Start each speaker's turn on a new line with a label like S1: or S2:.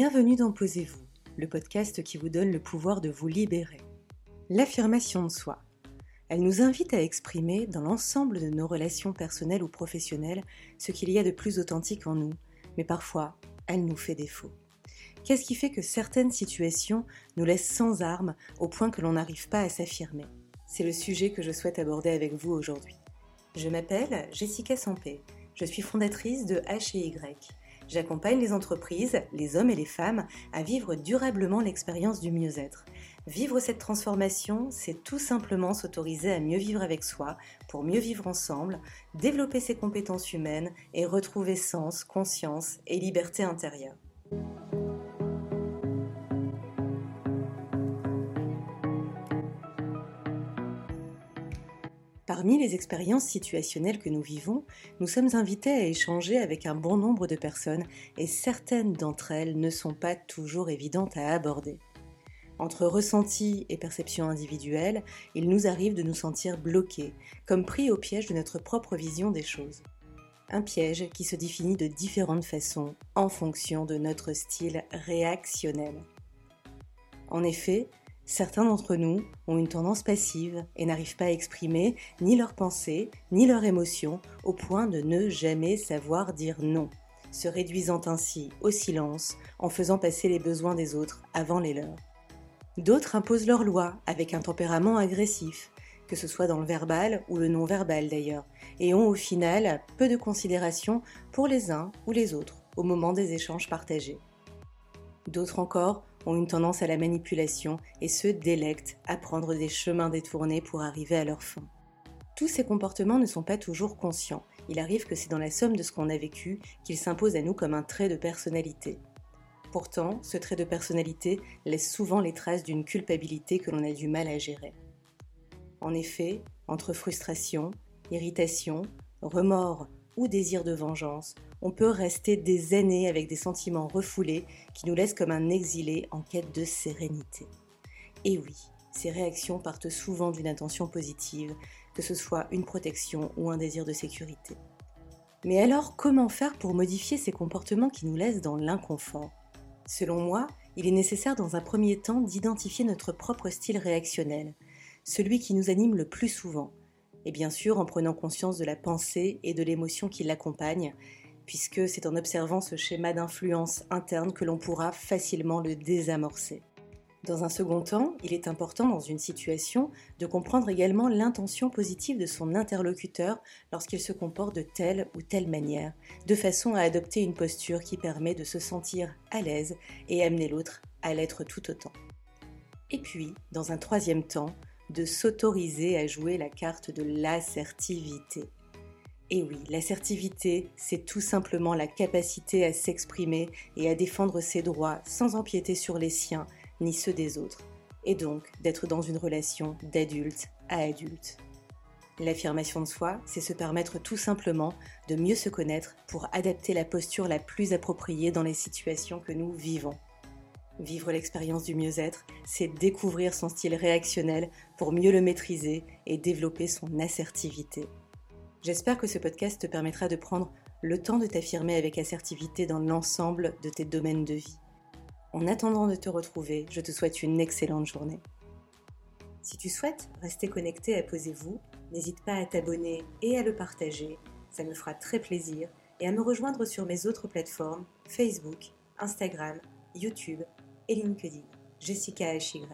S1: Bienvenue dans Posez-vous, le podcast qui vous donne le pouvoir de vous libérer. L'affirmation de soi. Elle nous invite à exprimer dans l'ensemble de nos relations personnelles ou professionnelles ce qu'il y a de plus authentique en nous, mais parfois elle nous fait défaut. Qu'est-ce qui fait que certaines situations nous laissent sans armes au point que l'on n'arrive pas à s'affirmer? C'est le sujet que je souhaite aborder avec vous aujourd'hui. Je m'appelle Jessica Sampé, je suis fondatrice de H&Y J'accompagne les entreprises, les hommes et les femmes à vivre durablement l'expérience du mieux-être. Vivre cette transformation, c'est tout simplement s'autoriser à mieux vivre avec soi, pour mieux vivre ensemble, développer ses compétences humaines et retrouver sens, conscience et liberté intérieure. Parmi les expériences situationnelles que nous vivons, nous sommes invités à échanger avec un bon nombre de personnes et certaines d'entre elles ne sont pas toujours évidentes à aborder. Entre ressenti et perception individuelle, il nous arrive de nous sentir bloqués, comme pris au piège de notre propre vision des choses. Un piège qui se définit de différentes façons en fonction de notre style réactionnel. En effet, Certains d'entre nous ont une tendance passive et n'arrivent pas à exprimer ni leurs pensées, ni leurs émotions, au point de ne jamais savoir dire non, se réduisant ainsi au silence en faisant passer les besoins des autres avant les leurs. D'autres imposent leurs lois avec un tempérament agressif, que ce soit dans le verbal ou le non-verbal d'ailleurs, et ont au final peu de considération pour les uns ou les autres au moment des échanges partagés. D'autres encore ont une tendance à la manipulation et se délectent à prendre des chemins détournés pour arriver à leur fin. Tous ces comportements ne sont pas toujours conscients. Il arrive que c'est dans la somme de ce qu'on a vécu qu'ils s'imposent à nous comme un trait de personnalité. Pourtant, ce trait de personnalité laisse souvent les traces d'une culpabilité que l'on a du mal à gérer. En effet, entre frustration, irritation, remords ou désir de vengeance, on peut rester des années avec des sentiments refoulés qui nous laissent comme un exilé en quête de sérénité. Et oui, ces réactions partent souvent d'une intention positive, que ce soit une protection ou un désir de sécurité. Mais alors, comment faire pour modifier ces comportements qui nous laissent dans l'inconfort? Selon moi, il est nécessaire dans un premier temps d'identifier notre propre style réactionnel, celui qui nous anime le plus souvent, et bien sûr en prenant conscience de la pensée et de l'émotion qui l'accompagne, puisque c'est en observant ce schéma d'influence interne que l'on pourra facilement le désamorcer. Dans un second temps, il est important dans une situation de comprendre également l'intention positive de son interlocuteur lorsqu'il se comporte de telle ou telle manière, de façon à adopter une posture qui permet de se sentir à l'aise et amener l'autre à l'être tout autant. Et puis, dans un troisième temps, de s'autoriser à jouer la carte de l'assertivité. Et oui, l'assertivité, c'est tout simplement la capacité à s'exprimer et à défendre ses droits sans empiéter sur les siens ni ceux des autres, et donc d'être dans une relation d'adulte à adulte. L'affirmation de soi, c'est se permettre tout simplement de mieux se connaître pour adapter la posture la plus appropriée dans les situations que nous vivons. Vivre l'expérience du mieux-être, c'est découvrir son style réactionnel pour mieux le maîtriser et développer son assertivité. J'espère que ce podcast te permettra de prendre le temps de t'affirmer avec assertivité dans l'ensemble de tes domaines de vie. En attendant de te retrouver, je te souhaite une excellente journée. Si tu souhaites rester connecté à Posez-vous, n'hésite pas à t'abonner et à le partager, ça me fera très plaisir, et à me rejoindre sur mes autres plateformes Facebook, Instagram, YouTube et LinkedIn. Jessica HY.